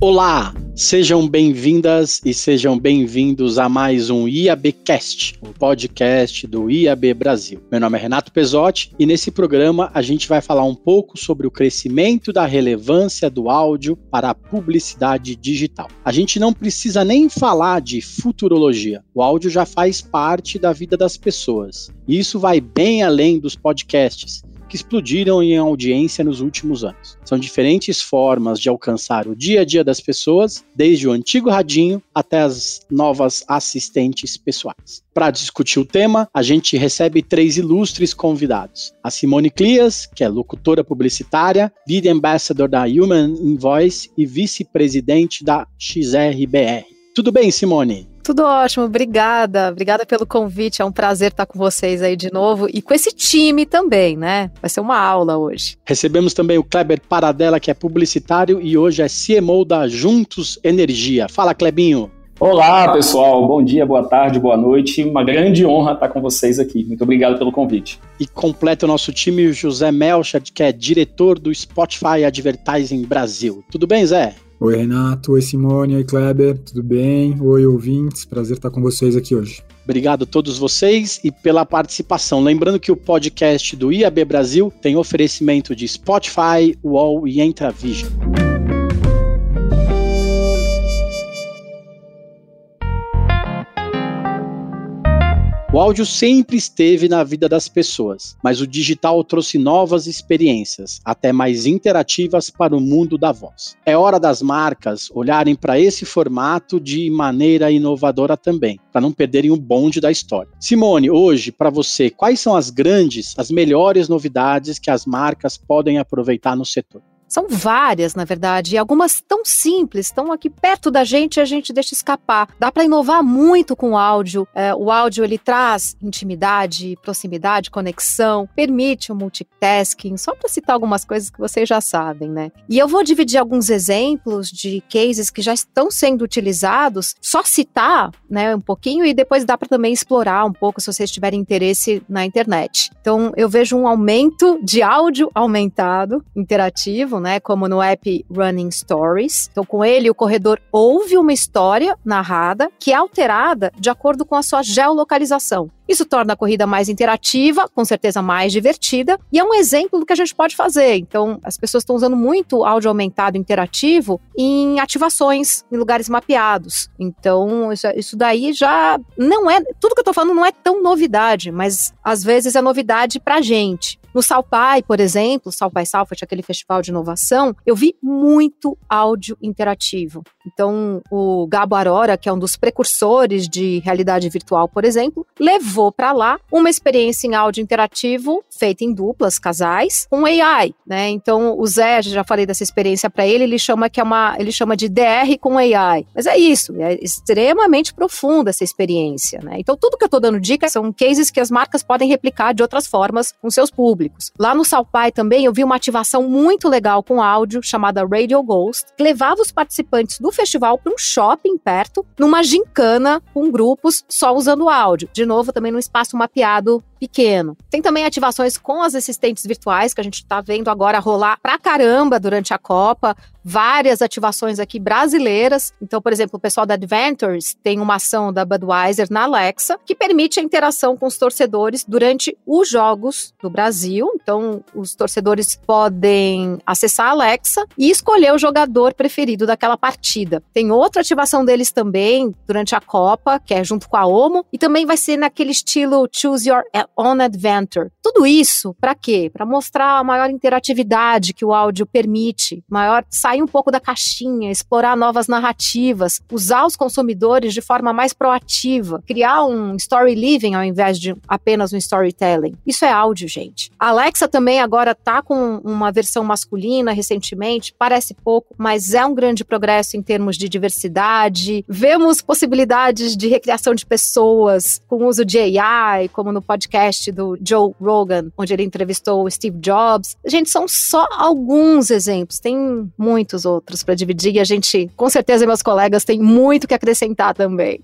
Olá, sejam bem-vindas e sejam bem-vindos a mais um IABcast, o podcast do IAB Brasil. Meu nome é Renato Pesotti e nesse programa a gente vai falar um pouco sobre o crescimento da relevância do áudio para a publicidade digital. A gente não precisa nem falar de futurologia. O áudio já faz parte da vida das pessoas. E isso vai bem além dos podcasts que explodiram em audiência nos últimos anos. São diferentes formas de alcançar o dia a dia das pessoas, desde o antigo radinho até as novas assistentes pessoais. Para discutir o tema, a gente recebe três ilustres convidados. A Simone Clias, que é locutora publicitária, Video Ambassador da Human Invoice e vice-presidente da XRBR. Tudo bem, Simone? Tudo ótimo, obrigada. Obrigada pelo convite. É um prazer estar com vocês aí de novo e com esse time também, né? Vai ser uma aula hoje. Recebemos também o Kleber Paradela, que é publicitário e hoje é CMO da Juntos Energia. Fala, Klebinho. Olá, pessoal. Bom dia, boa tarde, boa noite. Uma grande honra estar com vocês aqui. Muito obrigado pelo convite. E completa o nosso time o José Melchard, que é diretor do Spotify Advertising Brasil. Tudo bem, Zé? Oi, Renato. Oi, Simone. Oi, Kleber. Tudo bem? Oi, ouvintes. Prazer estar com vocês aqui hoje. Obrigado a todos vocês e pela participação. Lembrando que o podcast do IAB Brasil tem oferecimento de Spotify, UOL e Entravision. O áudio sempre esteve na vida das pessoas, mas o digital trouxe novas experiências, até mais interativas para o mundo da voz. É hora das marcas olharem para esse formato de maneira inovadora também, para não perderem o bonde da história. Simone, hoje, para você, quais são as grandes, as melhores novidades que as marcas podem aproveitar no setor? São várias, na verdade, e algumas tão simples, estão aqui perto da gente e a gente deixa escapar. Dá para inovar muito com o áudio. É, o áudio ele traz intimidade, proximidade, conexão, permite o multitasking, só para citar algumas coisas que vocês já sabem, né? E eu vou dividir alguns exemplos de cases que já estão sendo utilizados, só citar, né, um pouquinho e depois dá para também explorar um pouco se vocês tiverem interesse na internet. Então, eu vejo um aumento de áudio aumentado, interativo, né? Como no app Running Stories. Então, com ele, o corredor ouve uma história narrada que é alterada de acordo com a sua geolocalização. Isso torna a corrida mais interativa, com certeza mais divertida, e é um exemplo do que a gente pode fazer. Então, as pessoas estão usando muito áudio aumentado interativo em ativações, em lugares mapeados. Então, isso, isso daí já não é. Tudo que eu estou falando não é tão novidade, mas às vezes é novidade pra gente. No Salpai, por exemplo, Salpai Salfat, aquele festival de inovação, eu vi muito áudio interativo. Então, o Gabo Arora, que é um dos precursores de realidade virtual, por exemplo, levou para lá uma experiência em áudio interativo feita em duplas, casais, com AI, né? Então, o Zé, já falei dessa experiência para ele, ele chama que é uma, ele chama de DR com AI. Mas é isso, é extremamente profunda essa experiência, né? Então, tudo que eu estou dando dica são cases que as marcas podem replicar de outras formas com seus públicos. Lá no Salpai também eu vi uma ativação muito legal com áudio chamada Radio Ghost, que levava os participantes do festival para um shopping perto, numa gincana com grupos só usando áudio. De novo, também num espaço mapeado pequeno. Tem também ativações com as assistentes virtuais que a gente está vendo agora rolar pra caramba durante a Copa. Várias ativações aqui brasileiras. Então, por exemplo, o pessoal da Adventures tem uma ação da Budweiser na Alexa que permite a interação com os torcedores durante os jogos do Brasil. Então, os torcedores podem acessar a Alexa e escolher o jogador preferido daquela partida. Tem outra ativação deles também durante a Copa, que é junto com a OMO, e também vai ser naquele estilo Choose Your on Adventure. Tudo isso para quê? Para mostrar a maior interatividade que o áudio permite, maior sair um pouco da caixinha, explorar novas narrativas, usar os consumidores de forma mais proativa, criar um story living ao invés de apenas um storytelling. Isso é áudio, gente. A Alexa também agora tá com uma versão masculina recentemente, parece pouco, mas é um grande progresso em termos de diversidade. Vemos possibilidades de recriação de pessoas com uso de AI, como no podcast podcast do Joe Rogan, onde ele entrevistou o Steve Jobs. Gente, são só alguns exemplos, tem muitos outros para dividir e a gente, com certeza, meus colegas, têm muito que acrescentar também.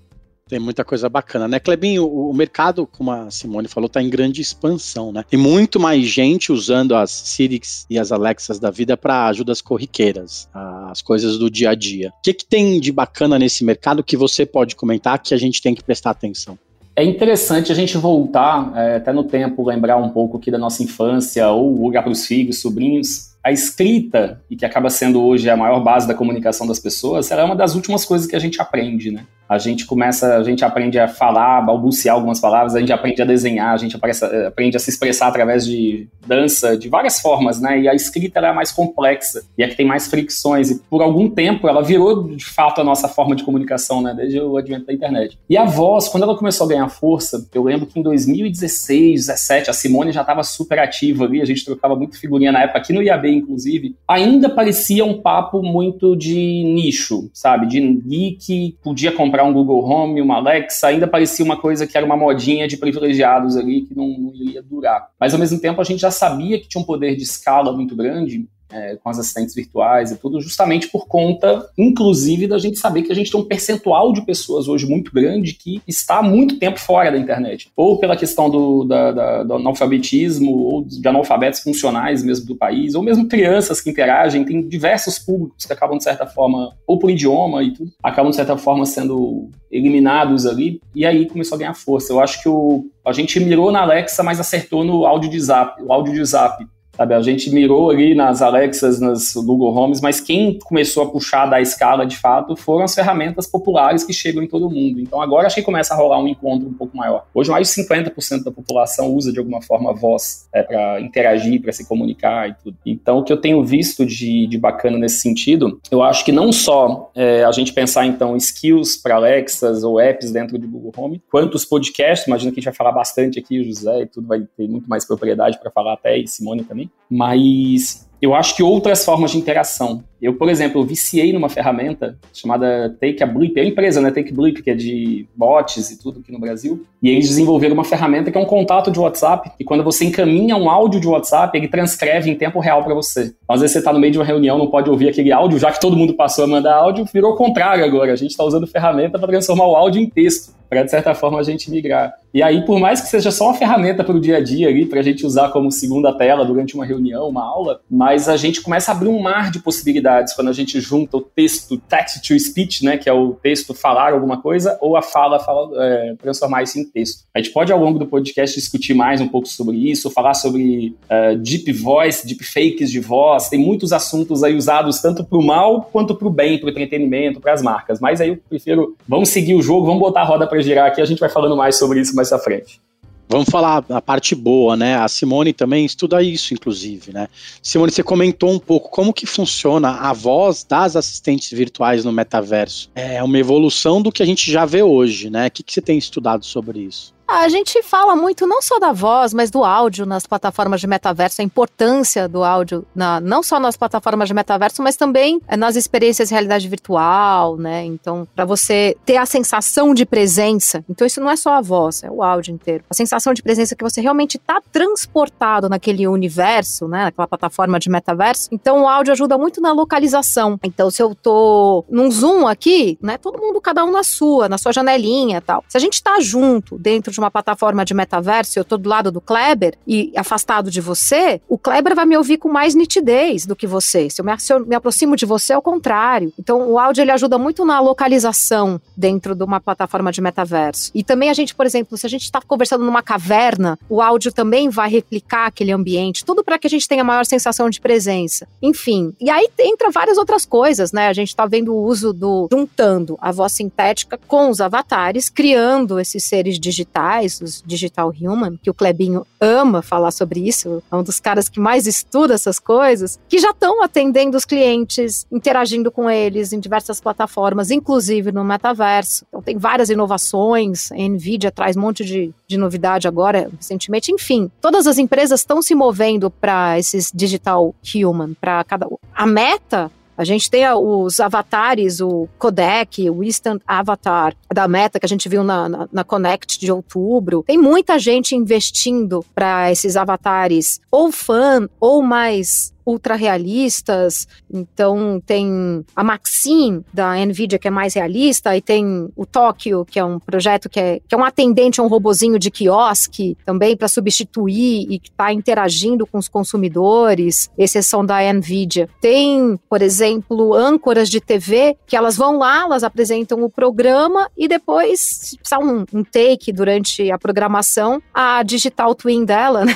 Tem muita coisa bacana, né, Clebinho? O, mercado, como a Simone falou, está em grande expansão, né? Tem muito mais gente usando as Siri's e as Alexas da vida para ajudas corriqueiras, as coisas do dia a dia. O que, que tem de bacana nesse mercado que você pode comentar que a gente tem que prestar atenção? É interessante a gente voltar é, até no tempo, lembrar um pouco aqui da nossa infância, ou olhar para os filhos, sobrinhos, a escrita, e que acaba sendo hoje a maior base da comunicação das pessoas, ela é uma das últimas coisas que a gente aprende, né? A gente começa, a gente aprende a falar, balbuciar algumas palavras, a gente aprende a desenhar, a gente aprende a se expressar através de dança, de várias formas, né? E a escrita é a mais complexa e é que tem mais fricções. E por algum tempo ela virou de fato a nossa forma de comunicação, né? Desde o advento da internet. E a voz, quando ela começou a ganhar força, eu lembro que em 2016, 17, a Simone já estava super ativa ali, a gente trocava muito figurinha na época aqui no IAB inclusive, ainda parecia um papo muito de nicho, sabe? De geek, podia comprar um Google Home, uma Alexa, ainda parecia uma coisa que era uma modinha de privilegiados ali que não, não durar. Mas ao mesmo tempo a gente já sabia que tinha um poder de escala muito grande é, com as assistentes virtuais e tudo, justamente por conta, inclusive, da gente saber que a gente tem um percentual de pessoas hoje muito grande que está há muito tempo fora da internet. Ou pela questão do, da, da, do analfabetismo, ou de analfabetos funcionais mesmo do país, ou mesmo crianças que interagem, tem diversos públicos que acabam, de certa forma, ou por idioma e tudo, acabam, de certa forma, sendo eliminados ali, e aí começou a ganhar força. Eu acho que o, a gente mirou na Alexa, mas acertou no áudio de zap, o áudio de zap. Sabe, a gente mirou ali nas Alexas, nas Google Homes, mas quem começou a puxar da escala de fato foram as ferramentas populares que chegam em todo mundo. Então agora acho que começa a rolar um encontro um pouco maior. Hoje mais de 50% da população usa de alguma forma a voz é, para interagir, para se comunicar e tudo. Então o que eu tenho visto de, de bacana nesse sentido, eu acho que não só é, a gente pensar então skills para Alexas ou apps dentro de Google Home, quanto os podcasts, imagino que a gente vai falar bastante aqui, o José e tudo vai ter muito mais propriedade para falar até, e Simone também mas eu acho que outras formas de interação. Eu, por exemplo, viciei numa ferramenta chamada Take a Blip, é uma empresa, né? Take Blip, que é de bots e tudo aqui no Brasil. E eles desenvolveram uma ferramenta que é um contato de WhatsApp, e quando você encaminha um áudio de WhatsApp, ele transcreve em tempo real para você. Às vezes você está no meio de uma reunião, não pode ouvir aquele áudio, já que todo mundo passou a mandar áudio, virou o contrário agora. A gente está usando ferramenta para transformar o áudio em texto para de certa forma a gente migrar. E aí, por mais que seja só uma ferramenta para o dia a dia ali, para a gente usar como segunda tela durante uma reunião, uma aula, mas a gente começa a abrir um mar de possibilidades quando a gente junta o texto text to speech, né, que é o texto falar alguma coisa, ou a fala, fala é, transformar isso em texto. A gente pode ao longo do podcast discutir mais um pouco sobre isso, falar sobre uh, deep voice, deep fakes de voz. Tem muitos assuntos aí usados tanto para o mal quanto para o bem, para o entretenimento, para as marcas. Mas aí eu prefiro, vamos seguir o jogo, vamos botar a roda para girar aqui, a gente vai falando mais sobre isso mais à frente. Vamos falar a parte boa, né? A Simone também estuda isso, inclusive, né? Simone, você comentou um pouco como que funciona a voz das assistentes virtuais no metaverso. É uma evolução do que a gente já vê hoje, né? O que, que você tem estudado sobre isso? A gente fala muito não só da voz, mas do áudio nas plataformas de metaverso, a importância do áudio, na, não só nas plataformas de metaverso, mas também eh, nas experiências de realidade virtual, né? Então, para você ter a sensação de presença, então isso não é só a voz, é o áudio inteiro. A sensação de presença que você realmente está transportado naquele universo, né? Naquela plataforma de metaverso. Então, o áudio ajuda muito na localização. Então, se eu tô num Zoom aqui, né? Todo mundo, cada um na sua, na sua janelinha tal. Se a gente está junto dentro de uma plataforma de metaverso, eu tô do lado do Kleber e afastado de você, o Kleber vai me ouvir com mais nitidez do que você. Se eu me, se eu me aproximo de você, é o contrário. Então, o áudio ele ajuda muito na localização dentro de uma plataforma de metaverso. E também a gente, por exemplo, se a gente está conversando numa caverna, o áudio também vai replicar aquele ambiente, tudo para que a gente tenha maior sensação de presença. Enfim, e aí entra várias outras coisas, né? A gente está vendo o uso do juntando a voz sintética com os avatares, criando esses seres digitais digitais, os digital human, que o Klebinho ama falar sobre isso, é um dos caras que mais estuda essas coisas, que já estão atendendo os clientes, interagindo com eles em diversas plataformas, inclusive no metaverso. Então tem várias inovações, a Nvidia traz um monte de, de novidade agora, recentemente, enfim, todas as empresas estão se movendo para esses digital human, para cada a meta a gente tem os avatares, o codec, o instant avatar da Meta que a gente viu na, na, na Connect de outubro. Tem muita gente investindo para esses avatares ou fã ou mais ultra realistas. Então tem a Maxim da Nvidia que é mais realista e tem o Tóquio que é um projeto que é, que é um atendente a um robozinho de quiosque também para substituir e que está interagindo com os consumidores. Esses são da Nvidia. Tem, por exemplo, âncoras de TV que elas vão lá, elas apresentam o programa e depois, se precisar um, um take durante a programação, a digital twin dela, né,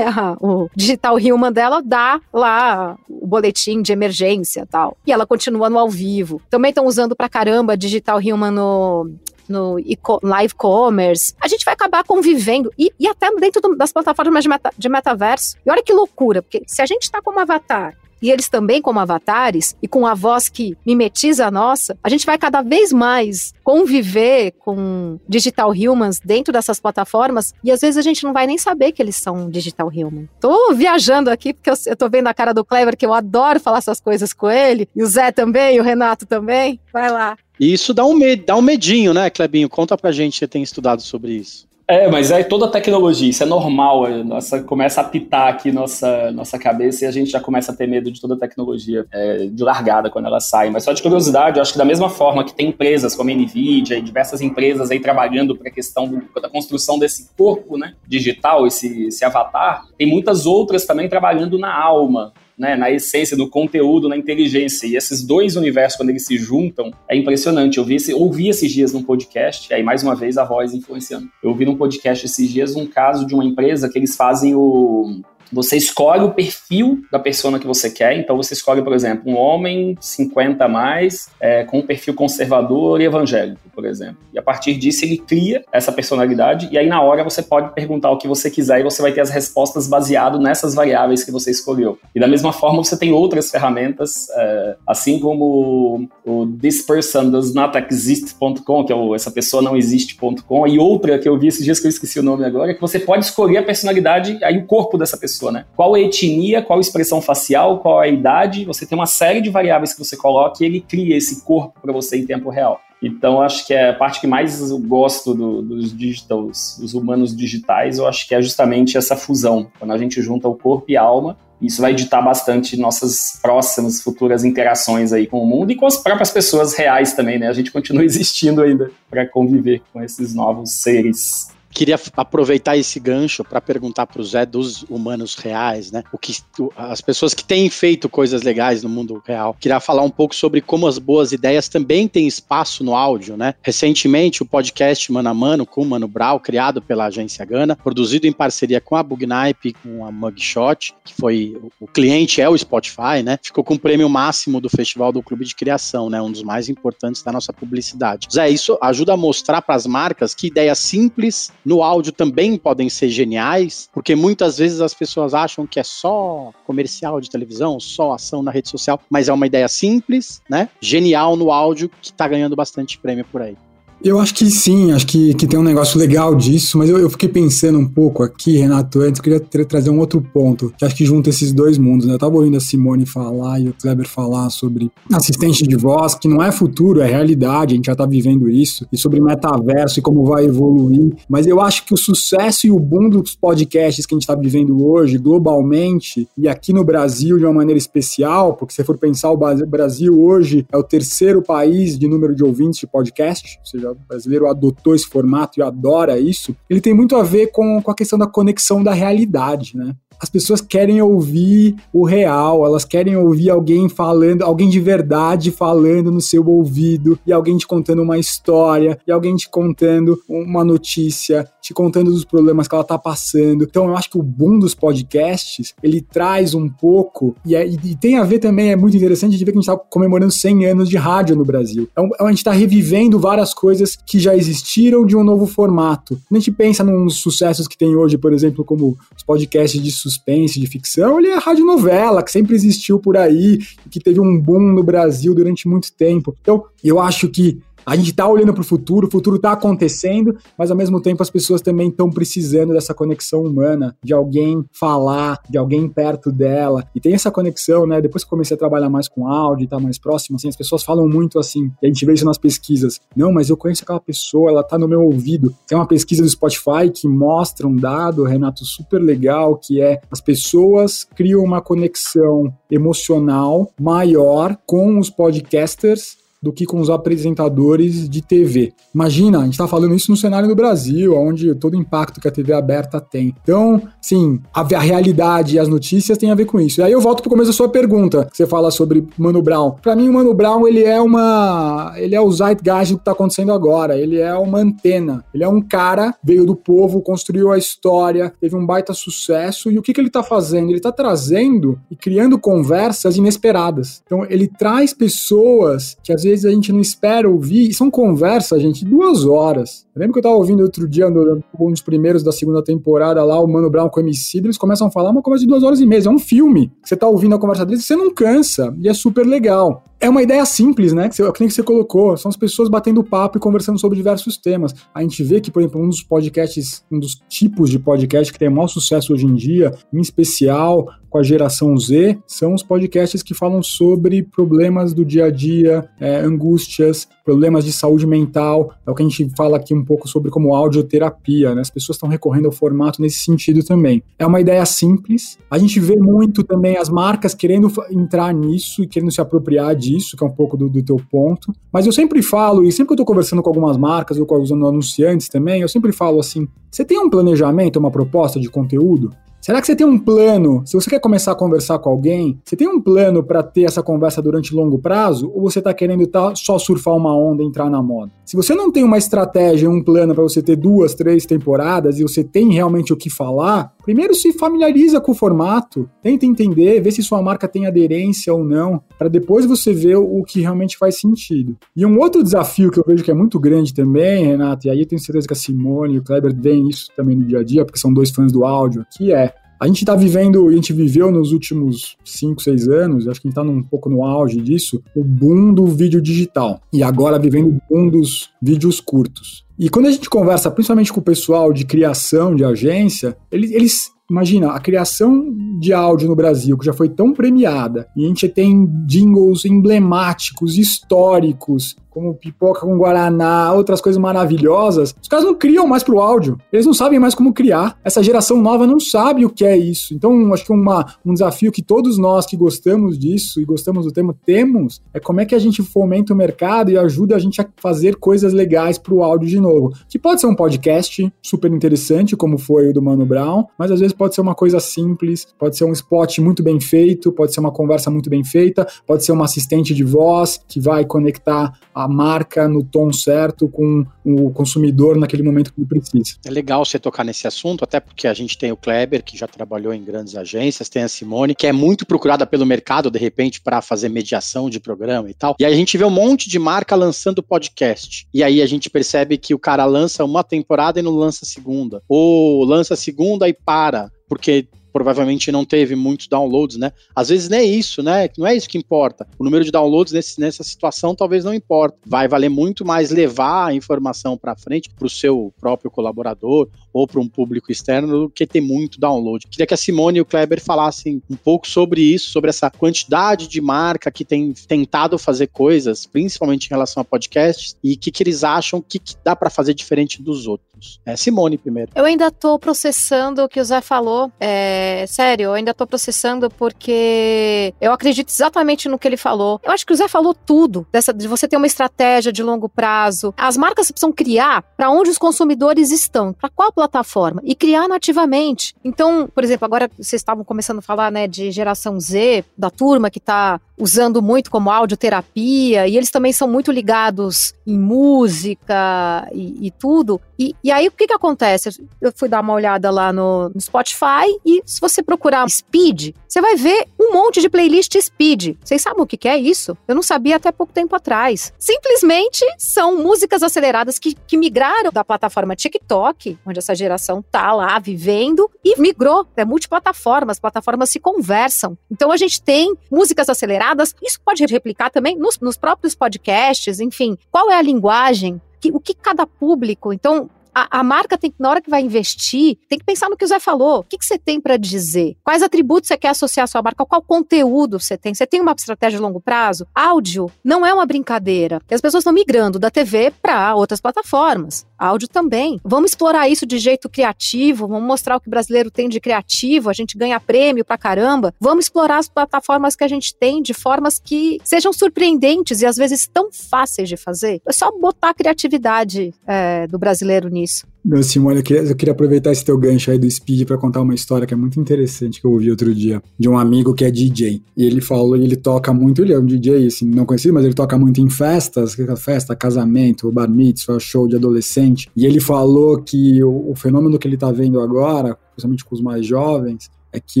o digital human dela dá lá o boletim de emergência tal. E ela continua no ao vivo. Também estão usando pra caramba digital human no no live commerce, a gente vai acabar convivendo e, e até dentro do, das plataformas de, meta, de metaverso. E olha que loucura, porque se a gente está como avatar e eles também como avatares e com a voz que mimetiza a nossa, a gente vai cada vez mais conviver com digital humans dentro dessas plataformas e às vezes a gente não vai nem saber que eles são digital human. Tô viajando aqui porque eu, eu tô vendo a cara do Clever que eu adoro falar essas coisas com ele, e o Zé também, e o Renato também. Vai lá. E isso dá um, dá um medinho, né, Clebinho? Conta pra gente, você tem estudado sobre isso. É, mas é toda tecnologia, isso é normal. É, nossa, começa a pitar aqui nossa, nossa cabeça e a gente já começa a ter medo de toda tecnologia é, de largada quando ela sai. Mas só de curiosidade, eu acho que da mesma forma que tem empresas como a NVIDIA e diversas empresas aí trabalhando para a questão do, da construção desse corpo né, digital, esse, esse avatar, tem muitas outras também trabalhando na alma, né, na essência do conteúdo, na inteligência. E esses dois universos, quando eles se juntam, é impressionante. Eu vi esse, ouvi esses dias num podcast, aí mais uma vez a voz influenciando. Eu ouvi num podcast esses dias um caso de uma empresa que eles fazem o você escolhe o perfil da persona que você quer. Então, você escolhe, por exemplo, um homem 50 a mais, é, com um perfil conservador e evangélico, por exemplo. E a partir disso, ele cria essa personalidade. E aí, na hora, você pode perguntar o que você quiser e você vai ter as respostas baseado nessas variáveis que você escolheu. E da mesma forma, você tem outras ferramentas, é, assim como o, thispersondoesnotexist.com, que é o essa pessoa não existe.com, e outra que eu vi esses dias que eu esqueci o nome agora, que você pode escolher a personalidade, aí o corpo dessa pessoa né? Qual a etnia, qual a expressão facial, qual a idade, você tem uma série de variáveis que você coloca e ele cria esse corpo para você em tempo real. Então, acho que é a parte que mais eu gosto do, dos digitais, dos humanos digitais, eu acho que é justamente essa fusão, quando a gente junta o corpo e a alma. Isso vai ditar bastante nossas próximas, futuras interações aí com o mundo e com as próprias pessoas reais também, né? A gente continua existindo ainda para conviver com esses novos seres queria aproveitar esse gancho para perguntar para o Zé dos humanos reais, né? O que as pessoas que têm feito coisas legais no mundo real. Queria falar um pouco sobre como as boas ideias também têm espaço no áudio, né? Recentemente, o podcast Mano a Mano com o Mano Brau, criado pela agência Gana, produzido em parceria com a Bugnipe, com a Mugshot, que foi o cliente é o Spotify, né? Ficou com o prêmio máximo do Festival do Clube de Criação, né? Um dos mais importantes da nossa publicidade. Zé, isso ajuda a mostrar para as marcas que ideias simples no áudio também podem ser geniais, porque muitas vezes as pessoas acham que é só comercial de televisão, só ação na rede social, mas é uma ideia simples, né? Genial no áudio que está ganhando bastante prêmio por aí. Eu acho que sim, acho que, que tem um negócio legal disso, mas eu, eu fiquei pensando um pouco aqui, Renato, antes eu queria trazer um outro ponto, que acho que junta esses dois mundos, né? Eu tava ouvindo a Simone falar e o Kleber falar sobre assistente de voz, que não é futuro, é realidade, a gente já tá vivendo isso, e sobre metaverso e como vai evoluir, mas eu acho que o sucesso e o boom dos podcasts que a gente tá vivendo hoje, globalmente, e aqui no Brasil de uma maneira especial, porque se for pensar, o Brasil hoje é o terceiro país de número de ouvintes de podcast, ou seja, o brasileiro adotou esse formato e adora isso, ele tem muito a ver com, com a questão da conexão da realidade, né? as pessoas querem ouvir o real, elas querem ouvir alguém falando, alguém de verdade falando no seu ouvido, e alguém te contando uma história, e alguém te contando uma notícia, te contando dos problemas que ela tá passando. Então eu acho que o boom dos podcasts, ele traz um pouco, e, é, e tem a ver também, é muito interessante de ver que a gente tá comemorando 100 anos de rádio no Brasil. Então a gente tá revivendo várias coisas que já existiram de um novo formato. Quando a gente pensa nos sucessos que tem hoje, por exemplo, como os podcasts de suspense, de ficção, ele é radionovela, que sempre existiu por aí, que teve um boom no Brasil durante muito tempo. Então, eu acho que a gente está olhando para o futuro, o futuro está acontecendo, mas ao mesmo tempo as pessoas também estão precisando dessa conexão humana, de alguém falar, de alguém perto dela. E tem essa conexão, né? Depois que comecei a trabalhar mais com áudio e tá mais próximo, assim, as pessoas falam muito assim, e a gente vê isso nas pesquisas. Não, mas eu conheço aquela pessoa, ela tá no meu ouvido. Tem uma pesquisa do Spotify que mostra um dado, Renato, super legal, que é as pessoas criam uma conexão emocional maior com os podcasters do que com os apresentadores de TV. Imagina, a gente está falando isso no cenário do Brasil, onde todo o impacto que a TV aberta tem. Então, sim, a, a realidade e as notícias têm a ver com isso. E aí eu volto para o começo da sua pergunta, que você fala sobre Mano Brown. Para mim, o Mano Brown, ele é uma... ele é o zeitgeist do que está acontecendo agora. Ele é uma antena. Ele é um cara, veio do povo, construiu a história, teve um baita sucesso. E o que, que ele está fazendo? Ele está trazendo e criando conversas inesperadas. Então, ele traz pessoas que às vezes vezes a gente não espera ouvir, e são conversas, gente, duas horas. Eu lembro que eu tava ouvindo outro dia, um dos primeiros da segunda temporada lá, o Mano Brown com o MC, eles começam a falar uma conversa de duas horas e meia, é um filme. Você tá ouvindo a conversa deles, você não cansa, e é super legal. É uma ideia simples, né? Que, você, que você colocou. São as pessoas batendo papo e conversando sobre diversos temas. A gente vê que, por exemplo, um dos podcasts, um dos tipos de podcast que tem maior sucesso hoje em dia, em especial com a geração Z, são os podcasts que falam sobre problemas do dia a dia, é, angústias, problemas de saúde mental. É o que a gente fala aqui um pouco sobre como audioterapia, né? As pessoas estão recorrendo ao formato nesse sentido também. É uma ideia simples. A gente vê muito também as marcas querendo entrar nisso e querendo se apropriar disso isso, que é um pouco do, do teu ponto. Mas eu sempre falo, e sempre que eu estou conversando com algumas marcas ou com os anunciantes também, eu sempre falo assim: você tem um planejamento, uma proposta de conteúdo? Será que você tem um plano? Se você quer começar a conversar com alguém, você tem um plano para ter essa conversa durante longo prazo? Ou você está querendo tá, só surfar uma onda e entrar na moda? Se você não tem uma estratégia, um plano para você ter duas, três temporadas e você tem realmente o que falar, primeiro se familiariza com o formato, tenta entender, vê se sua marca tem aderência ou não, para depois você ver o que realmente faz sentido. E um outro desafio que eu vejo que é muito grande também, Renato, e aí eu tenho certeza que a Simone e o Kleber veem isso também no dia a dia, porque são dois fãs do áudio, que é a gente está vivendo, a gente viveu nos últimos 5, 6 anos, acho que a gente está um pouco no auge disso, o boom do vídeo digital. E agora vivendo o boom dos vídeos curtos. E quando a gente conversa, principalmente com o pessoal de criação de agência, eles, eles Imagina, a criação de áudio no Brasil, que já foi tão premiada, e a gente tem jingles emblemáticos, históricos, como pipoca com guaraná, outras coisas maravilhosas, os caras não criam mais pro áudio. Eles não sabem mais como criar. Essa geração nova não sabe o que é isso. Então, acho que uma, um desafio que todos nós que gostamos disso e gostamos do tema temos é como é que a gente fomenta o mercado e ajuda a gente a fazer coisas legais pro áudio de novo. Que pode ser um podcast super interessante, como foi o do Mano Brown, mas às vezes pode ser uma coisa simples, pode ser um spot muito bem feito, pode ser uma conversa muito bem feita, pode ser uma assistente de voz que vai conectar a a marca no tom certo com o consumidor naquele momento que ele precisa. É legal você tocar nesse assunto, até porque a gente tem o Kleber, que já trabalhou em grandes agências, tem a Simone, que é muito procurada pelo mercado, de repente, para fazer mediação de programa e tal. E a gente vê um monte de marca lançando podcast. E aí a gente percebe que o cara lança uma temporada e não lança a segunda. Ou lança a segunda e para porque provavelmente não teve muitos downloads, né? Às vezes nem é isso, né? Não é isso que importa. O número de downloads nesse, nessa situação talvez não importa. Vai valer muito mais levar a informação para frente para o seu próprio colaborador ou para um público externo do que ter muito download. Queria que a Simone e o Kleber falassem um pouco sobre isso, sobre essa quantidade de marca que tem tentado fazer coisas, principalmente em relação a podcasts, e o que, que eles acham que, que dá para fazer diferente dos outros. É, Simone primeiro. Eu ainda estou processando o que o Zé falou. É, sério, eu ainda estou processando porque eu acredito exatamente no que ele falou. Eu acho que o Zé falou tudo dessa de você ter uma estratégia de longo prazo. As marcas precisam criar para onde os consumidores estão, para qual plataforma e criar nativamente. Então, por exemplo, agora vocês estavam começando a falar, né, de geração Z, da turma que está usando muito como audioterapia, e eles também são muito ligados em música e, e tudo. E, e aí o que que acontece? Eu fui dar uma olhada lá no, no Spotify e se você procurar Speed, você vai ver um monte de playlist Speed. Vocês sabem o que, que é isso? Eu não sabia até pouco tempo atrás. Simplesmente são músicas aceleradas que, que migraram da plataforma TikTok, onde essa geração tá lá vivendo, e migrou. É multiplataformas, plataformas se conversam. Então a gente tem músicas aceleradas, isso pode replicar também nos, nos próprios podcasts, enfim. Qual é a linguagem? o que cada público. Então, a, a, marca tem na hora que vai investir, tem que pensar no que o Zé falou. O que, que você tem para dizer? Quais atributos você quer associar à sua marca? Qual conteúdo você tem? Você tem uma estratégia de longo prazo? Áudio não é uma brincadeira. As pessoas estão migrando da TV para outras plataformas. Áudio também. Vamos explorar isso de jeito criativo, vamos mostrar o que o brasileiro tem de criativo, a gente ganha prêmio pra caramba. Vamos explorar as plataformas que a gente tem de formas que sejam surpreendentes e às vezes tão fáceis de fazer. É só botar a criatividade é, do brasileiro nisso nisso. Não, Simone, eu queria, eu queria, aproveitar esse teu gancho aí do Speed para contar uma história que é muito interessante que eu ouvi outro dia, de um amigo que é DJ. E ele falou, ele toca muito, ele é um DJ, assim, não conhecido, mas ele toca muito em festas, festa, casamento, bar mitzvah, show de adolescente. E ele falou que o, o fenômeno que ele tá vendo agora, principalmente com os mais jovens, é que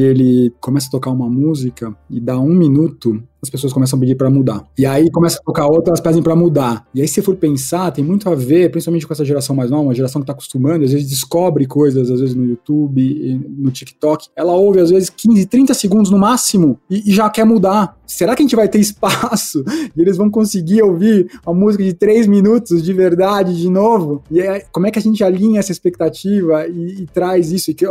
ele começa a tocar uma música e dá um minuto as pessoas começam a pedir para mudar. E aí começa a tocar outra, elas pedem para mudar. E aí se for pensar, tem muito a ver, principalmente com essa geração mais nova, uma geração que tá acostumando, às vezes descobre coisas, às vezes no YouTube, no TikTok. Ela ouve às vezes 15, 30 segundos no máximo e, e já quer mudar. Será que a gente vai ter espaço e eles vão conseguir ouvir a música de 3 minutos de verdade de novo? E é, como é que a gente alinha essa expectativa e, e traz isso? E que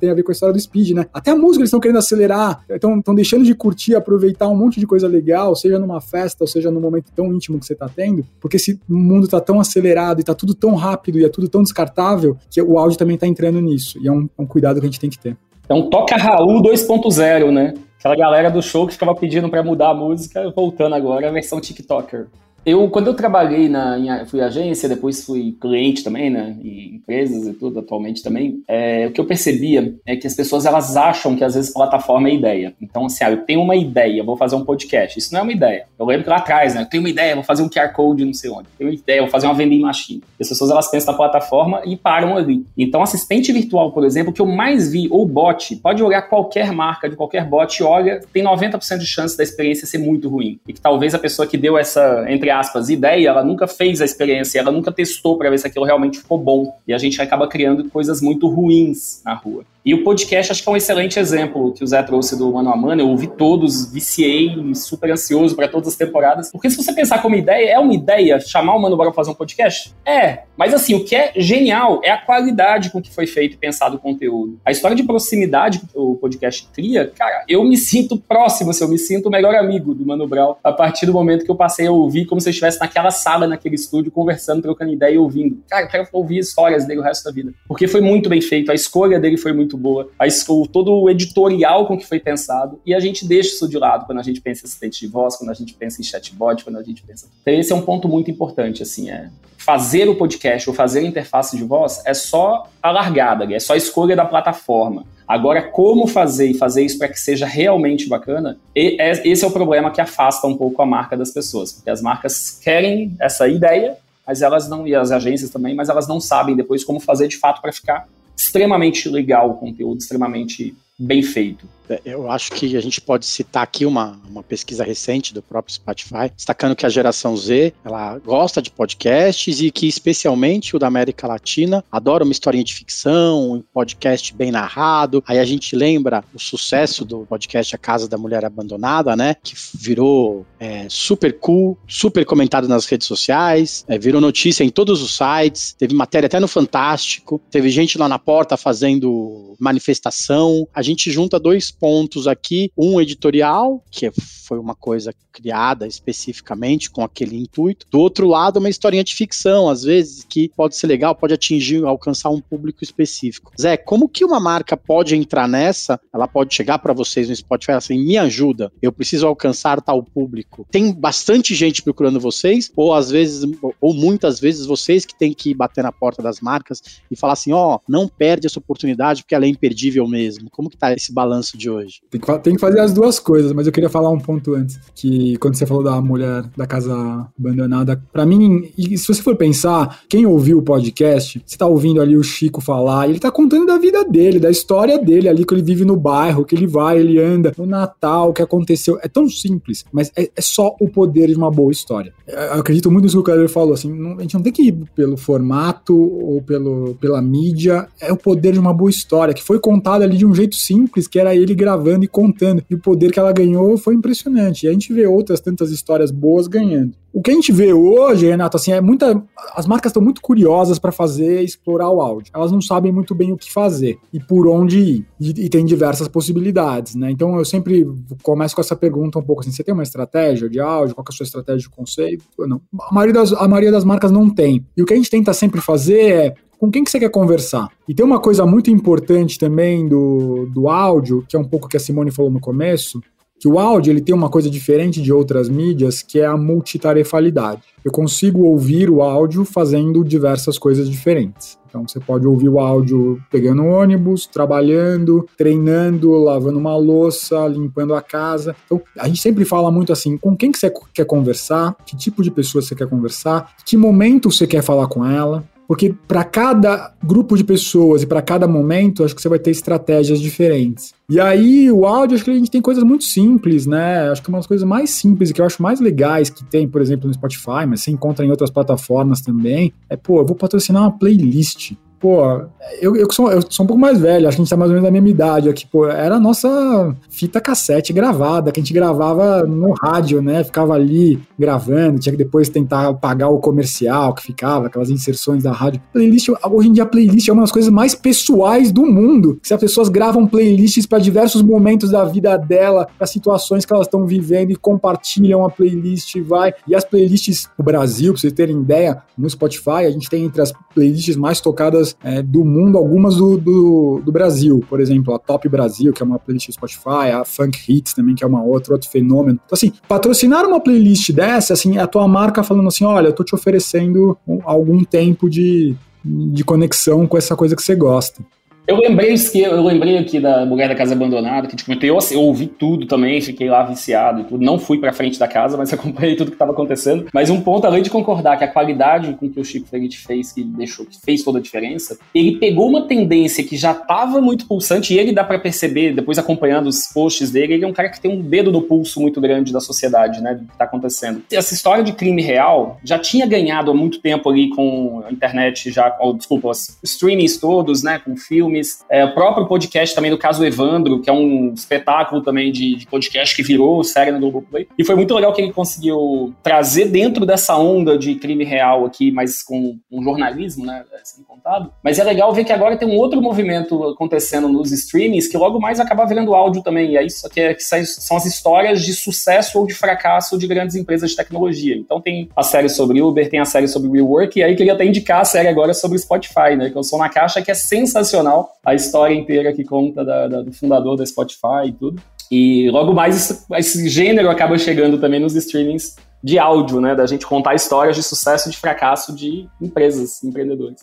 tem a ver com a história do speed, né? Até a música eles estão querendo acelerar, estão deixando de curtir, aproveitar um monte de coisa coisa legal, seja numa festa ou seja num momento tão íntimo que você está tendo, porque esse mundo está tão acelerado e está tudo tão rápido e é tudo tão descartável que o áudio também está entrando nisso. E é um, é um cuidado que a gente tem que ter. Então toca Raul 2.0, né? Aquela galera do show que ficava pedindo para mudar a música, voltando agora, a versão TikToker. Eu, quando eu trabalhei na em, fui agência, depois fui cliente também, né, em empresas e tudo, atualmente também, é, o que eu percebia é que as pessoas, elas acham que às vezes plataforma é ideia. Então, assim, ah, eu tenho uma ideia, vou fazer um podcast. Isso não é uma ideia. Eu lembro que lá atrás, né, eu tenho uma ideia, vou fazer um QR Code não sei onde. Tenho uma ideia, vou fazer uma vending machine. As pessoas, elas pensam na plataforma e param ali. Então, assistente virtual, por exemplo, que eu mais vi, ou bot, pode olhar qualquer marca de qualquer bot, olha, tem 90% de chance da experiência ser muito ruim. E que talvez a pessoa que deu essa, entre aspas, ideia, ela nunca fez a experiência, ela nunca testou para ver se aquilo realmente ficou bom. E a gente acaba criando coisas muito ruins na rua. E o podcast acho que é um excelente exemplo que o Zé trouxe do Mano a Mano. Eu ouvi todos, viciei, super ansioso para todas as temporadas. Porque se você pensar como ideia, é uma ideia chamar o Mano Brown fazer um podcast? É. Mas assim, o que é genial é a qualidade com que foi feito e pensado o conteúdo. A história de proximidade que o podcast cria, cara, eu me sinto próximo, assim, eu me sinto o melhor amigo do Mano Brown a partir do momento que eu passei a ouvir como se eu estivesse naquela sala, naquele estúdio, conversando, trocando ideia e ouvindo. Cara, eu quero ouvir histórias dele o resto da vida. Porque foi muito bem feito, a escolha dele foi muito boa, a, todo o editorial com que foi pensado, e a gente deixa isso de lado quando a gente pensa em assistente de voz, quando a gente pensa em chatbot, quando a gente pensa. Então, esse é um ponto muito importante, assim, é fazer o podcast ou fazer a interface de voz é só a largada, é só a escolha da plataforma. Agora, como fazer e fazer isso para que seja realmente bacana, é, esse é o problema que afasta um pouco a marca das pessoas, porque as marcas querem essa ideia, mas elas não, e as agências também, mas elas não sabem depois como fazer de fato para ficar extremamente legal o conteúdo, extremamente bem feito. É, eu acho que a gente pode citar aqui uma, uma pesquisa recente do próprio Spotify, destacando que a geração Z ela gosta de podcasts e que, especialmente o da América Latina, adora uma historinha de ficção, um podcast bem narrado. Aí a gente lembra o sucesso do podcast A Casa da Mulher Abandonada, né? Que virou é, super cool, super comentado nas redes sociais, é, virou notícia em todos os sites, teve matéria até no Fantástico, teve gente lá na porta fazendo manifestação. A gente junta dois pontos aqui, um editorial, que foi uma coisa criada especificamente com aquele intuito. Do outro lado, uma historinha de ficção, às vezes, que pode ser legal, pode atingir, alcançar um público específico. Zé, como que uma marca pode entrar nessa? Ela pode chegar para vocês no Spotify assim, me ajuda, eu preciso alcançar tal público. Tem bastante gente procurando vocês, ou às vezes, ou muitas vezes vocês que têm que bater na porta das marcas e falar assim, ó, oh, não perde essa oportunidade porque ela é imperdível mesmo. Como que tá esse balanço de hoje? Tem que, tem que fazer as duas coisas, mas eu queria falar um ponto antes, que quando você falou da mulher da casa abandonada, para mim, e se você for pensar, quem ouviu o podcast, você tá ouvindo ali o Chico falar, ele tá contando da vida dele, da história dele ali, que ele vive no bairro, que ele vai, ele anda, no Natal, o que aconteceu. É tão simples, mas é, é só o poder de uma boa história. Eu acredito muito nisso que o Cleber falou, assim, não, a gente não tem que ir pelo formato ou pelo, pela mídia, é o poder de uma boa história, que foi contada ali de um jeito simples, que era ele gravando e contando. E o poder que ela ganhou foi impressionante. E a gente vê outras tantas histórias boas ganhando. O que a gente vê hoje, Renato, assim, é muita. As marcas estão muito curiosas para fazer, explorar o áudio. Elas não sabem muito bem o que fazer e por onde ir. E, e, tem diversas possibilidades, né? Então eu sempre começo com essa pergunta um pouco assim: você tem uma estratégia de áudio? Qual é a sua estratégia de conceito? Não. A maioria, das, a maioria das marcas não tem. E o que a gente tenta sempre fazer é com quem que você quer conversar? E tem uma coisa muito importante também do, do áudio, que é um pouco que a Simone falou no começo, que o áudio ele tem uma coisa diferente de outras mídias, que é a multitarefalidade. Eu consigo ouvir o áudio fazendo diversas coisas diferentes. Então você pode ouvir o áudio pegando um ônibus, trabalhando, treinando, lavando uma louça, limpando a casa. Então a gente sempre fala muito assim, com quem que você quer conversar, que tipo de pessoa você quer conversar, que momento você quer falar com ela. Porque para cada grupo de pessoas e para cada momento, acho que você vai ter estratégias diferentes. E aí, o áudio, acho que a gente tem coisas muito simples, né? Acho que uma das coisas mais simples que eu acho mais legais que tem, por exemplo, no Spotify, mas você encontra em outras plataformas também, é, pô, eu vou patrocinar uma playlist pô, eu, eu, sou, eu sou um pouco mais velho, acho que a gente tá mais ou menos da mesma idade aqui, pô, era a nossa fita cassete gravada, que a gente gravava no rádio, né, ficava ali gravando, tinha que depois tentar pagar o comercial que ficava, aquelas inserções da rádio. Playlist, hoje em dia a playlist é uma das coisas mais pessoais do mundo, se as pessoas gravam playlists para diversos momentos da vida dela, para situações que elas estão vivendo e compartilham a playlist, vai, e as playlists no Brasil, pra vocês terem ideia, no Spotify, a gente tem entre as playlists mais tocadas é, do mundo, algumas do, do, do, Brasil, por exemplo, a Top Brasil, que é uma playlist do Spotify, a Funk Hits também, que é uma outra, outro fenômeno. Então, assim, patrocinar uma playlist dessa, assim, é a tua marca falando assim, olha, eu tô te oferecendo algum tempo de, de conexão com essa coisa que você gosta. Eu lembrei eu lembrei aqui da Mulher da Casa Abandonada, que tipo, eu, eu ouvi tudo também, fiquei lá viciado e tudo. Não fui pra frente da casa, mas acompanhei tudo que estava acontecendo. Mas um ponto, além de concordar que a qualidade com que o Chico Ferretti fez, que deixou, que fez toda a diferença, ele pegou uma tendência que já estava muito pulsante, e ele dá para perceber, depois acompanhando os posts dele, ele é um cara que tem um dedo no pulso muito grande da sociedade, né? Do que tá acontecendo. Essa história de crime real já tinha ganhado há muito tempo ali com a internet, já, oh, desculpa, os streamings todos, né? Com filmes filmes. É, o próprio podcast também do caso Evandro, que é um espetáculo também de, de podcast que virou série no Globoplay. E foi muito legal que ele conseguiu trazer dentro dessa onda de crime real aqui, mas com um jornalismo, né, sendo contado. Mas é legal ver que agora tem um outro movimento acontecendo nos streamings que logo mais acaba virando áudio também. E é isso que, é, que são as histórias de sucesso ou de fracasso de grandes empresas de tecnologia. Então tem a série sobre Uber, tem a série sobre WeWork, e aí queria até indicar a série agora sobre Spotify, né? Que eu sou na caixa, que é sensacional a história inteira que conta da, da, do fundador da Spotify e tudo. E logo mais esse gênero acaba chegando também nos streamings de áudio, né? Da gente contar histórias de sucesso e de fracasso de empresas, empreendedores.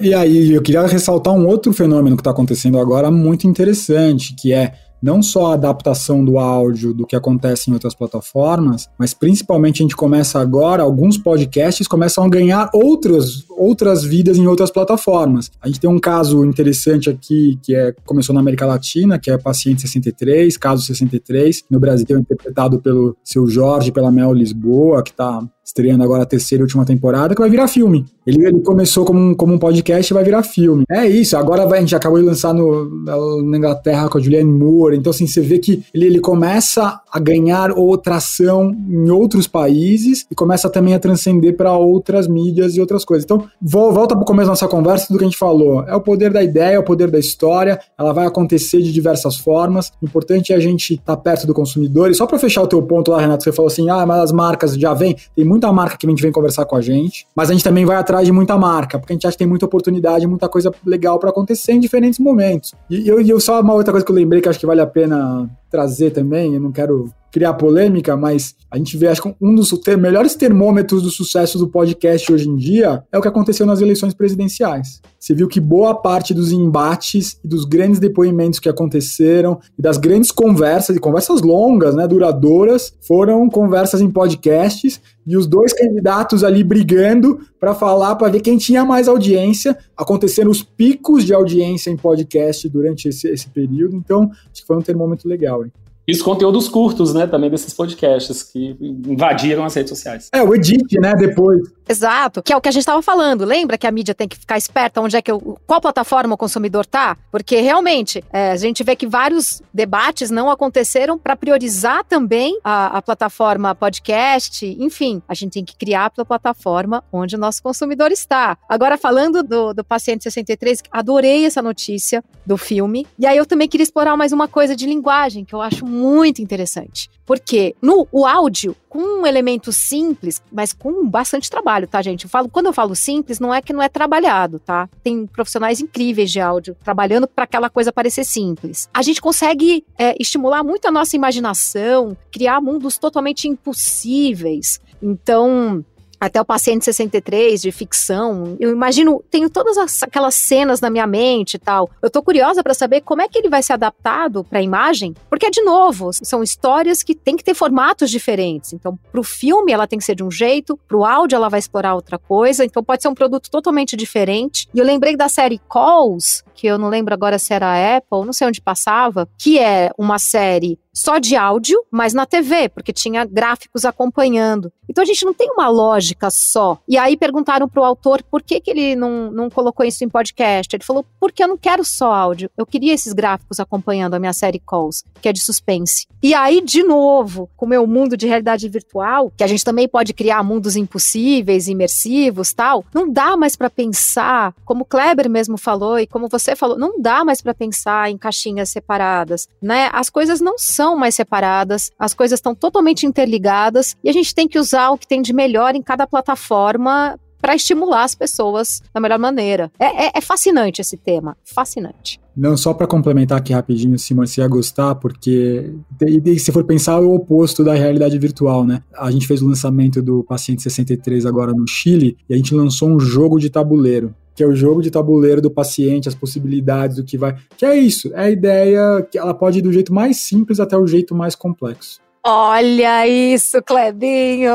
E aí, eu queria ressaltar um outro fenômeno que está acontecendo agora muito interessante, que é não só a adaptação do áudio do que acontece em outras plataformas, mas principalmente a gente começa agora, alguns podcasts começam a ganhar outras, outras vidas em outras plataformas. A gente tem um caso interessante aqui que é, começou na América Latina, que é Paciente 63, Caso 63, no Brasil interpretado pelo seu Jorge, pela Mel Lisboa, que está estreando agora a terceira e última temporada, que vai virar filme. Ele, ele começou como um, como um podcast e vai virar filme. É isso, agora vai, a gente acabou de lançar no, na Inglaterra com a Julianne Moore, então assim, você vê que ele, ele começa a ganhar outra ação em outros países e começa também a transcender para outras mídias e outras coisas. Então, volta para o começo da nossa conversa, tudo que a gente falou. É o poder da ideia, é o poder da história, ela vai acontecer de diversas formas. O importante é a gente estar tá perto do consumidor. E só para fechar o teu ponto lá, Renato, você falou assim: ah, mas as marcas já vêm, tem muito muita marca que a gente vem conversar com a gente, mas a gente também vai atrás de muita marca, porque a gente acha que tem muita oportunidade, muita coisa legal para acontecer em diferentes momentos. E eu, eu só uma outra coisa que eu lembrei que acho que vale a pena trazer também, eu não quero criar polêmica, mas a gente vê, acho que um dos ter melhores termômetros do sucesso do podcast hoje em dia é o que aconteceu nas eleições presidenciais. Você viu que boa parte dos embates e dos grandes depoimentos que aconteceram e das grandes conversas, e conversas longas, né, duradouras, foram conversas em podcasts e os dois candidatos ali brigando para falar, para ver quem tinha mais audiência. Aconteceram os picos de audiência em podcast durante esse, esse período, então acho que foi um termômetro legal. E os conteúdos curtos, né, também desses podcasts que invadiram as redes sociais. É, o edit, né, depois. Exato, que é o que a gente estava falando. Lembra que a mídia tem que ficar esperta onde é que eu, qual plataforma o consumidor tá? Porque realmente é, a gente vê que vários debates não aconteceram para priorizar também a, a, plataforma podcast. Enfim, a gente tem que criar a plataforma onde o nosso consumidor está. Agora, falando do, do paciente 63, adorei essa notícia do filme. E aí eu também queria explorar mais uma coisa de linguagem que eu acho muito interessante. Porque no o áudio, com um elemento simples, mas com bastante trabalho, tá, gente? Eu falo, quando eu falo simples, não é que não é trabalhado, tá? Tem profissionais incríveis de áudio trabalhando para aquela coisa parecer simples. A gente consegue é, estimular muito a nossa imaginação, criar mundos totalmente impossíveis. Então, até o paciente 63 de ficção. Eu imagino, tenho todas as, aquelas cenas na minha mente e tal. Eu tô curiosa para saber como é que ele vai ser adaptado para a imagem, porque de novo, são histórias que têm que ter formatos diferentes. Então, pro filme ela tem que ser de um jeito, pro áudio ela vai explorar outra coisa, então pode ser um produto totalmente diferente. E eu lembrei da série Calls, que eu não lembro agora se era a Apple, não sei onde passava, que é uma série só de áudio, mas na TV, porque tinha gráficos acompanhando. Então a gente não tem uma lógica só. E aí perguntaram pro autor por que, que ele não, não colocou isso em podcast. Ele falou, porque eu não quero só áudio, eu queria esses gráficos acompanhando a minha série Calls, que é de suspense. E aí, de novo, com o meu mundo de realidade virtual, que a gente também pode criar mundos impossíveis, imersivos tal, não dá mais para pensar, como o Kleber mesmo falou e como você falou, não dá mais para pensar em caixinhas separadas, né? As coisas não são são mais separadas, as coisas estão totalmente interligadas e a gente tem que usar o que tem de melhor em cada plataforma para estimular as pessoas da melhor maneira. É, é, é fascinante esse tema, fascinante. Não, só para complementar aqui rapidinho, Simon, você ia gostar, porque e, se for pensar é o oposto da realidade virtual, né? A gente fez o lançamento do Paciente 63 agora no Chile e a gente lançou um jogo de tabuleiro que é o jogo de tabuleiro do paciente, as possibilidades do que vai. Que é isso, é a ideia que ela pode ir do jeito mais simples até o jeito mais complexo. Olha isso, Clebinho!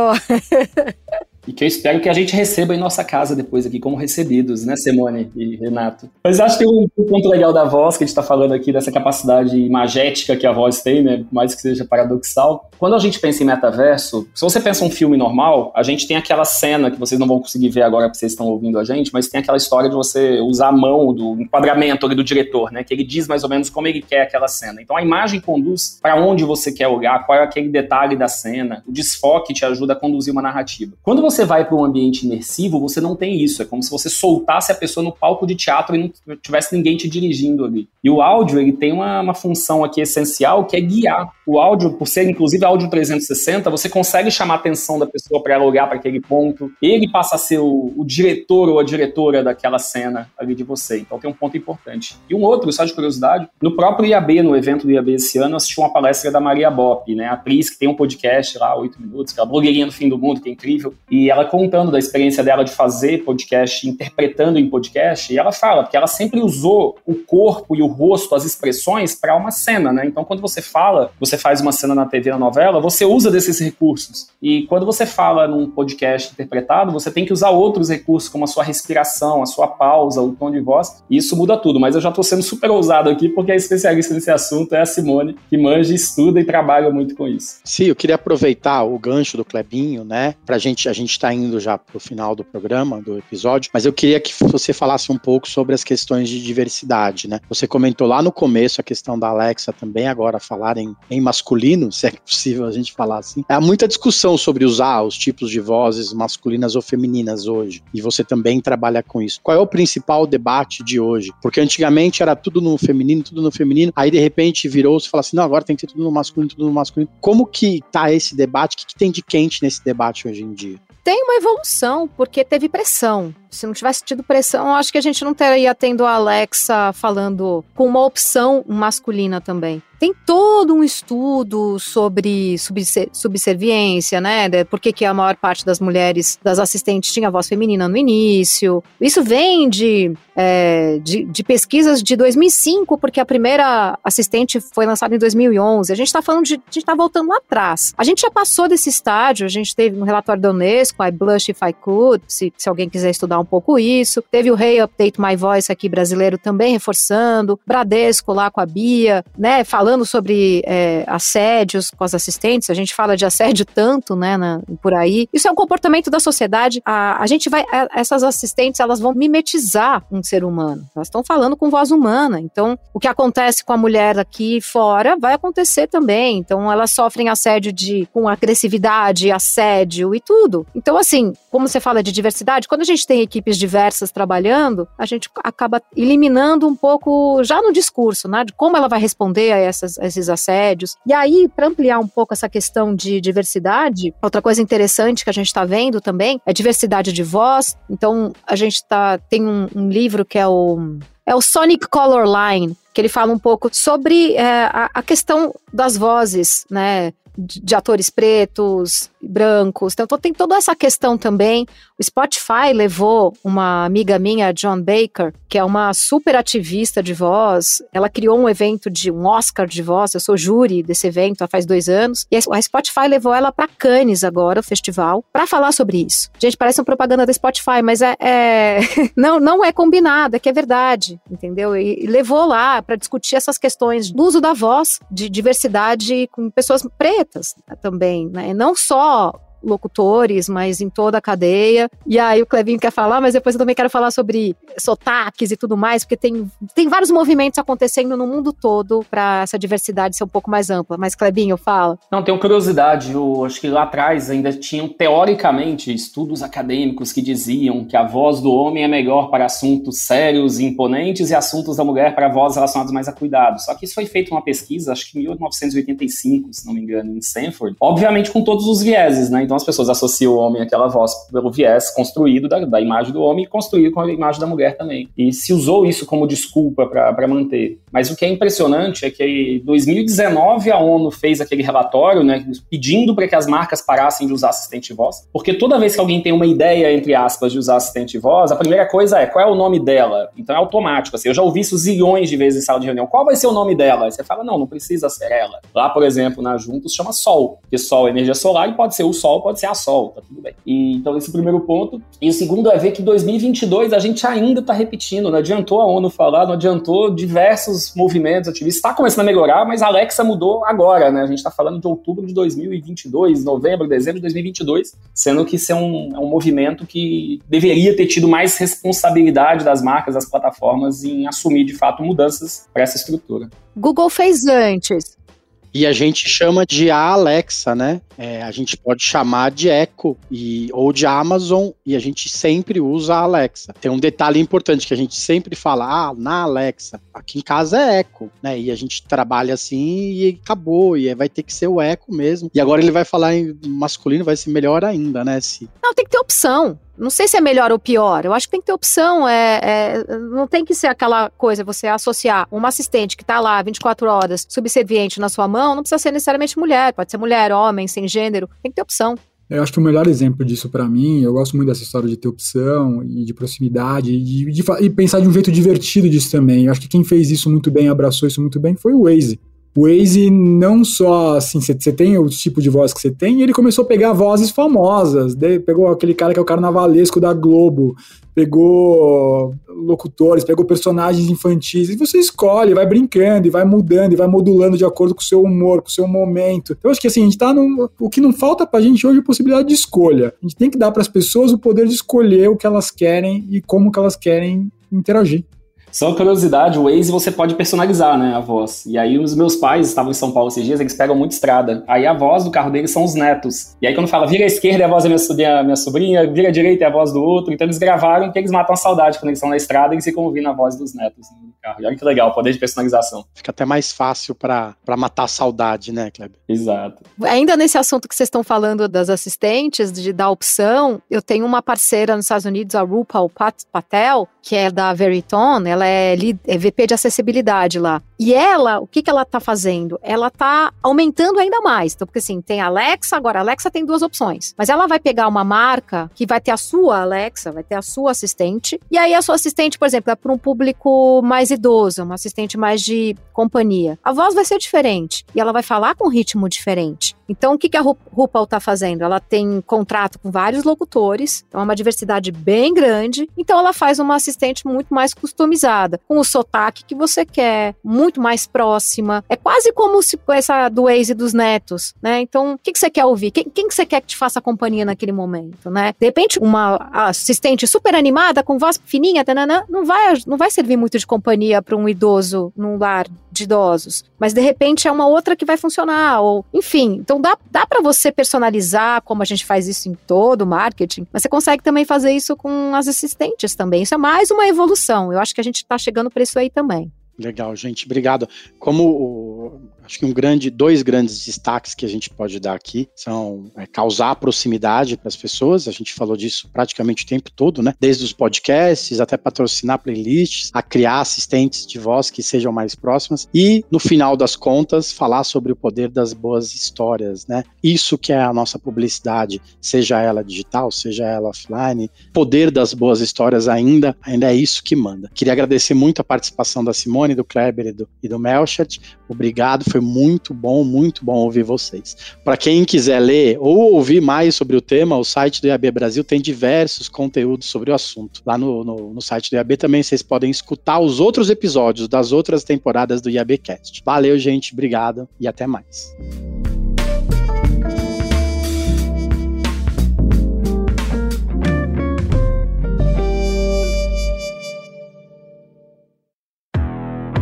e que eu espero que a gente receba em nossa casa depois aqui como recebidos, né, Simone e Renato? Mas acho que um, ponto legal da voz, que a gente está falando aqui, dessa capacidade imagética que a voz tem, né, mais que seja paradoxal. Quando a gente pensa em metaverso, se você pensa um filme normal, a gente tem aquela cena que vocês não vão conseguir ver agora porque vocês estão ouvindo a gente, mas tem aquela história de você usar a mão do enquadramento do diretor, né, que ele diz mais ou menos como ele quer aquela cena. Então a imagem conduz para onde você quer olhar, qual é aquele detalhe da cena, o desfoque te ajuda a conduzir uma narrativa. Quando você você vai para um ambiente imersivo, você não tem isso. É como se você soltasse a pessoa no palco de teatro e não tivesse ninguém te dirigindo ali. E o áudio, ele tem uma, uma função aqui essencial que é guiar. O áudio, por ser inclusive áudio 360, você consegue chamar a atenção da pessoa para ela olhar para aquele ponto. Ele passa a ser o, o, diretor ou a diretora daquela cena ali de você. Então tem um ponto importante. E um outro, só de curiosidade, no próprio IAB, no evento do IAB esse ano, eu assisti uma palestra da Maria Bop, né? Atriz que tem um podcast lá, oito minutos, que é a blogueirinha do fim do mundo, que é incrível. E e ela contando da experiência dela de fazer podcast, interpretando em podcast, e ela fala que ela sempre usou o corpo e o rosto, as expressões, para uma cena, né? Então, quando você fala, você faz uma cena na TV, na novela, você usa desses recursos. E quando você fala num podcast interpretado, você tem que usar outros recursos, como a sua respiração, a sua pausa, o tom de voz, e isso muda tudo. Mas eu já estou sendo super ousado aqui, porque a especialista nesse assunto é a Simone, que manja, estuda e trabalha muito com isso. Sim, eu queria aproveitar o gancho do Clebinho, né? Pra gente, a gente está indo já para o final do programa, do episódio, mas eu queria que você falasse um pouco sobre as questões de diversidade, né? Você comentou lá no começo a questão da Alexa também agora falar em, em masculino, se é possível a gente falar assim. Há muita discussão sobre usar os tipos de vozes masculinas ou femininas hoje, e você também trabalha com isso. Qual é o principal debate de hoje? Porque antigamente era tudo no feminino, tudo no feminino, aí de repente virou-se e fala assim, não, agora tem que ser tudo no masculino, tudo no masculino. Como que tá esse debate? O que, que tem de quente nesse debate hoje em dia? Tem uma evolução, porque teve pressão. Se não tivesse tido pressão, acho que a gente não teria tendo a Alexa falando com uma opção masculina também. Tem todo um estudo sobre subserviência, né? Por que, que a maior parte das mulheres, das assistentes, tinha voz feminina no início. Isso vem de, é, de, de, pesquisas de 2005, porque a primeira assistente foi lançada em 2011. A gente está falando de. A gente está voltando lá atrás. A gente já passou desse estágio, a gente teve no relatório da Unesco, I Blush If I Could, se, se alguém quiser estudar um pouco isso. Teve o Hey Update My Voice aqui brasileiro também reforçando. Bradesco lá com a Bia, né? Falando sobre é, assédios com as assistentes, a gente fala de assédio tanto, né, na, por aí. Isso é um comportamento da sociedade. A, a gente vai, a, essas assistentes, elas vão mimetizar um ser humano. Elas estão falando com voz humana. Então, o que acontece com a mulher aqui fora vai acontecer também. Então, elas sofrem assédio de com agressividade, assédio e tudo. Então, assim, como você fala de diversidade, quando a gente tem equipes diversas trabalhando, a gente acaba eliminando um pouco já no discurso, né, de como ela vai responder a essas, esses assédios. E aí, para ampliar um pouco essa questão de diversidade, outra coisa interessante que a gente está vendo também é diversidade de voz. Então, a gente tá, tem um, um livro que é o é o Sonic Color Line, que ele fala um pouco sobre é, a, a, questão das vozes, né? De, de atores pretos, brancos. Então tem toda essa questão também. O Spotify levou uma amiga minha, John Baker, que é uma super ativista de voz. Ela criou um evento de um Oscar de voz. Eu sou júri desse evento há faz dois anos. E a Spotify levou ela para Cannes agora, o festival, para falar sobre isso. Gente, parece uma propaganda da Spotify, mas é, é... não não é combinado, é que é verdade, entendeu? E, e levou lá para discutir essas questões do uso da voz, de diversidade com pessoas pretas também, né? Não só all locutores, mas em toda a cadeia. E aí o Clevinho quer falar, mas depois eu também quero falar sobre sotaques e tudo mais, porque tem, tem vários movimentos acontecendo no mundo todo para essa diversidade ser um pouco mais ampla. Mas Clevinho, fala. Não, tenho curiosidade. Eu acho que lá atrás ainda tinham, teoricamente, estudos acadêmicos que diziam que a voz do homem é melhor para assuntos sérios e imponentes e assuntos da mulher para vozes relacionadas mais a cuidados. Só que isso foi feito uma pesquisa, acho que em 1985, se não me engano, em Stanford. Obviamente com todos os vieses, né? Então então as pessoas associam o homem àquela voz pelo viés construído da, da imagem do homem e construído com a imagem da mulher também. E se usou isso como desculpa para manter. Mas o que é impressionante é que em 2019 a ONU fez aquele relatório, né, pedindo para que as marcas parassem de usar assistente de voz, porque toda vez que alguém tem uma ideia, entre aspas, de usar assistente de voz, a primeira coisa é qual é o nome dela. Então é automático. Assim, eu já ouvi isso zilhões de vezes em sala de reunião. Qual vai ser o nome dela? Aí você fala, não, não precisa ser ela. Lá, por exemplo, na Juntos chama Sol, porque Sol é energia solar e pode ser o Sol, pode ser a Sol, tá tudo bem. E, então, esse primeiro ponto. E o segundo é ver que 2022 a gente ainda tá repetindo, não adiantou a ONU falar, não adiantou diversos movimentos ativistas. Está começando a melhorar, mas a Alexa mudou agora, né? A gente está falando de outubro de 2022, novembro, dezembro de 2022, sendo que isso é um, é um movimento que deveria ter tido mais responsabilidade das marcas, das plataformas em assumir de fato mudanças para essa estrutura. Google fez antes. E a gente chama de Alexa, né? É, a gente pode chamar de Echo e, ou de Amazon e a gente sempre usa a Alexa. Tem um detalhe importante que a gente sempre fala, ah, na Alexa, aqui em casa é Echo, né? E a gente trabalha assim e acabou, e vai ter que ser o Echo mesmo. E agora ele vai falar em masculino, vai ser melhor ainda, né? Se... Não, tem que ter opção. Não sei se é melhor ou pior. Eu acho que tem que ter opção. É, é não tem que ser aquela coisa, você associar uma assistente que está lá 24 horas, subserviente na sua mão, não precisa ser necessariamente mulher. Pode ser mulher, homem, sem gênero. Tem que ter opção. Eu acho que o melhor exemplo disso para mim, eu gosto muito dessa história de ter opção e de proximidade e, de, de, e pensar de um jeito divertido disso também. Eu acho que quem fez isso muito bem, abraçou isso muito bem, foi o Waze. O Waze não só, assim, você tem o tipo de voz que você tem, ele começou a pegar vozes famosas, pegou aquele cara que é o carnavalesco da Globo, pegou locutores, pegou personagens infantis, e você escolhe, vai brincando, e vai mudando, e vai modulando de acordo com o seu humor, com o seu momento. Então, eu acho que assim, a gente tá num. O que não falta pra gente hoje é a possibilidade de escolha. A gente tem que dar para as pessoas o poder de escolher o que elas querem e como que elas querem interagir. Só curiosidade, o Waze você pode personalizar, né, a voz. E aí os meus pais estavam em São Paulo esses dias, eles pegam muito estrada. Aí a voz do carro deles são os netos. E aí quando fala vira à esquerda é a voz da minha sobrinha, minha sobrinha, vira à direita é a voz do outro. Então eles gravaram que eles matam a saudade quando eles estão na estrada e eles ficam ouvindo a voz dos netos no carro. E olha que legal, o poder de personalização. Fica até mais fácil para matar a saudade, né, Kleber? Exato. Ainda nesse assunto que vocês estão falando das assistentes, de dar opção, eu tenho uma parceira nos Estados Unidos, a Rupal Patel, que é da Veritone, ela é, é VP de acessibilidade lá. E ela, o que, que ela está fazendo? Ela está aumentando ainda mais. Então, porque assim, tem Alexa, agora a Alexa tem duas opções. Mas ela vai pegar uma marca que vai ter a sua Alexa, vai ter a sua assistente. E aí a sua assistente, por exemplo, é para um público mais idoso, uma assistente mais de companhia. A voz vai ser diferente e ela vai falar com um ritmo diferente. Então, o que, que a RuPaul está fazendo? Ela tem contrato com vários locutores, então é uma diversidade bem grande. Então, ela faz uma assistente muito mais customizada, com o sotaque que você quer, mais próxima. É quase como se essa do Waze dos netos, né? Então, o que, que você quer ouvir? Quem, quem que você quer que te faça companhia naquele momento, né? De repente, uma assistente super animada, com voz fininha, tanana, não vai, não vai servir muito de companhia para um idoso num lar de idosos. Mas de repente é uma outra que vai funcionar, ou enfim. Então dá, dá para você personalizar, como a gente faz isso em todo o marketing, mas você consegue também fazer isso com as assistentes também. Isso é mais uma evolução. Eu acho que a gente está chegando para isso aí também. Legal, gente, obrigado. Como acho que um grande, dois grandes destaques que a gente pode dar aqui são é, causar proximidade para as pessoas. A gente falou disso praticamente o tempo todo, né? Desde os podcasts até patrocinar playlists, a criar assistentes de voz que sejam mais próximas e, no final das contas, falar sobre o poder das boas histórias, né? Isso que é a nossa publicidade, seja ela digital, seja ela offline, poder das boas histórias ainda, ainda é isso que manda. Queria agradecer muito a participação da Simone, do Kleber e do, e do Melchat. Obrigado, foi muito bom, muito bom ouvir vocês. Para quem quiser ler ou ouvir mais sobre o tema, o site do IAB Brasil tem diversos conteúdos sobre o assunto. Lá no, no, no site do IAB também vocês podem escutar os outros episódios das outras temporadas do IABcast. Valeu, gente, obrigado e até mais.